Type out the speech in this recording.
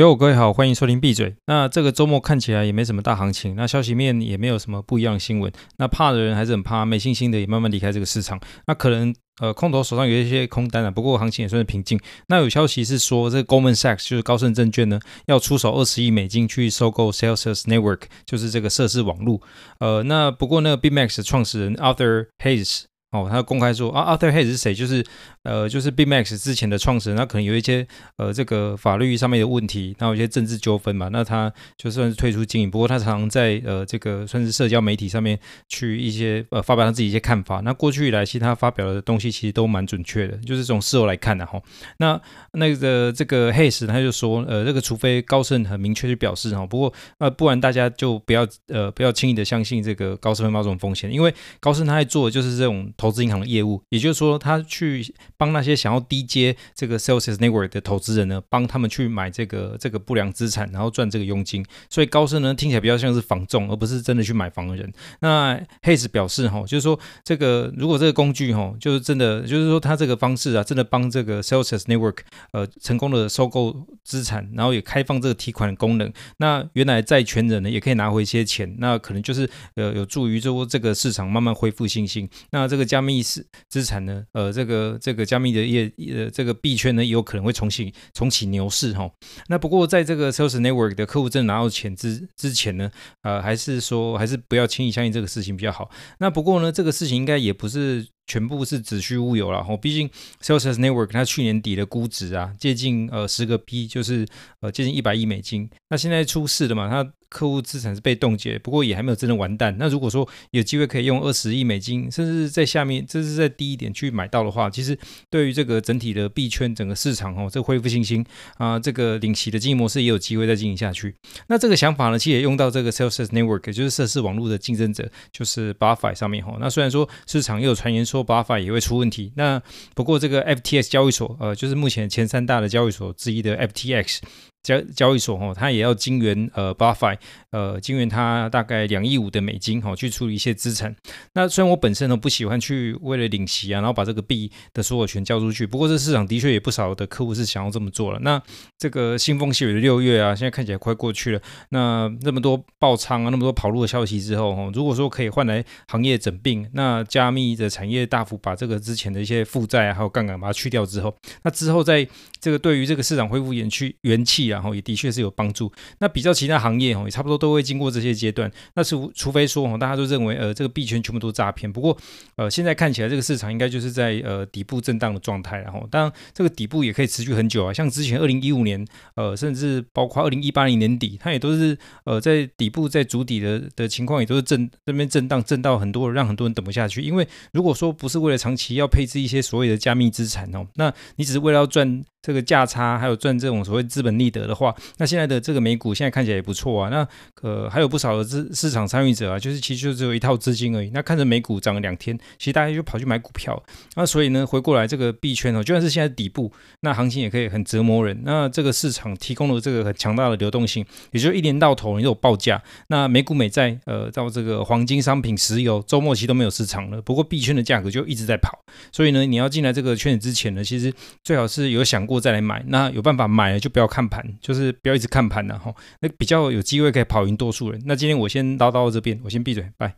哟，各位好，欢迎收听闭嘴。那这个周末看起来也没什么大行情，那消息面也没有什么不一样的新闻。那怕的人还是很怕，没信心的也慢慢离开这个市场。那可能呃空头手上有一些空单啊，不过行情也算是平静。那有消息是说，这个 Goldman Sachs 就是高盛证券呢，要出手二十亿美金去收购 Salesforce Network，就是这个设施网络。呃，那不过那个 BitMEX 的创始人 Arthur Hayes 哦，他公开说啊，Arthur Hayes 是谁？就是。呃，就是 BitMEX 之前的创始人，他可能有一些呃这个法律上面的问题，然后有一些政治纠纷嘛，那他就算是退出经营，不过他常常在呃这个算是社交媒体上面去一些呃发表他自己一些看法。那过去以来，其实他发表的东西其实都蛮准确的，就是从事后来看的哈。那那个这个 Hayes 他就说，呃，这个除非高盛很明确去表示哈，不过呃不然大家就不要呃不要轻易的相信这个高盛会冒这种风险，因为高盛他在做的就是这种投资银行的业务，也就是说他去。帮那些想要低接这个 Celsius Network 的投资人呢，帮他们去买这个这个不良资产，然后赚这个佣金。所以高盛呢听起来比较像是房仲，而不是真的去买房的人。那 Hayes 表示哈，就是说这个如果这个工具哈，就是真的，就是说他这个方式啊，真的帮这个 Celsius Network 呃成功的收购资产，然后也开放这个提款的功能。那原来债权人呢也可以拿回一些钱，那可能就是呃有助于说这个市场慢慢恢复信心。那这个加密资资产呢，呃这个这个。加密的业呃，这个币圈呢，也有可能会重新重启牛市哈。那不过，在这个 Celsius Network 的客户真拿到钱之之前呢，呃，还是说还是不要轻易相信这个事情比较好。那不过呢，这个事情应该也不是。全部是子虚乌有了哈，毕竟 Celsius Network 它去年底的估值啊，接近呃十个 B，就是呃接近一百亿美金。那现在出事了嘛，它客户资产是被冻结，不过也还没有真的完蛋。那如果说有机会可以用二十亿美金，甚至在下面，这是在低一点去买到的话，其实对于这个整体的币圈整个市场哦，这恢复信心啊，这个领息的经营模式也有机会再进行下去。那这个想法呢，其实也用到这个 Celsius Network，也就是设施网络的竞争者，就是 BlockFi 上面哈。那虽然说市场又有传言说，BlockFi 也会出问题。那不过这个 FTX 交易所，呃，就是目前前三大的交易所之一的 FTX。交交易所哈，它也要金援呃 BlockFi 呃，金援它大概两亿五的美金哈，去处理一些资产。那虽然我本身呢不喜欢去为了领息啊，然后把这个币的所有权交出去，不过这市场的确也不少的客户是想要这么做了。那这个腥风血雨的六月啊，现在看起来快过去了。那那么多爆仓啊，那么多跑路的消息之后哈，如果说可以换来行业整并，那加密的产业大幅把这个之前的一些负债啊，还有杠杆把它去掉之后，那之后在这个对于这个市场恢复元气元气。然后也的确是有帮助。那比较其他行业哦，也差不多都会经过这些阶段。那除除非说哦，大家都认为呃这个币圈全部都诈骗。不过呃现在看起来这个市场应该就是在呃底部震荡的状态。然后当然这个底部也可以持续很久啊，像之前二零一五年呃甚至包括二零一八年年底，它也都是呃在底部在筑底的的情况，也都是震这边震荡震到很多让很多人等不下去。因为如果说不是为了长期要配置一些所谓的加密资产哦，那你只是为了要赚。这个价差还有赚这种所谓资本利得的话，那现在的这个美股现在看起来也不错啊。那呃还有不少的市市场参与者啊，就是其实就只有一套资金而已。那看着美股涨了两天，其实大家就跑去买股票。那所以呢，回过来这个币圈哦，就算是现在底部，那行情也可以很折磨人。那这个市场提供了这个很强大的流动性，也就一年到头你都有报价。那美股美债呃到这个黄金商品、石油周末期都没有市场了。不过币圈的价格就一直在跑。所以呢，你要进来这个圈子之前呢，其实最好是有想。过再来买，那有办法买了就不要看盘，就是不要一直看盘了哈。那比较有机会可以跑赢多数人。那今天我先唠叨到这边，我先闭嘴，拜。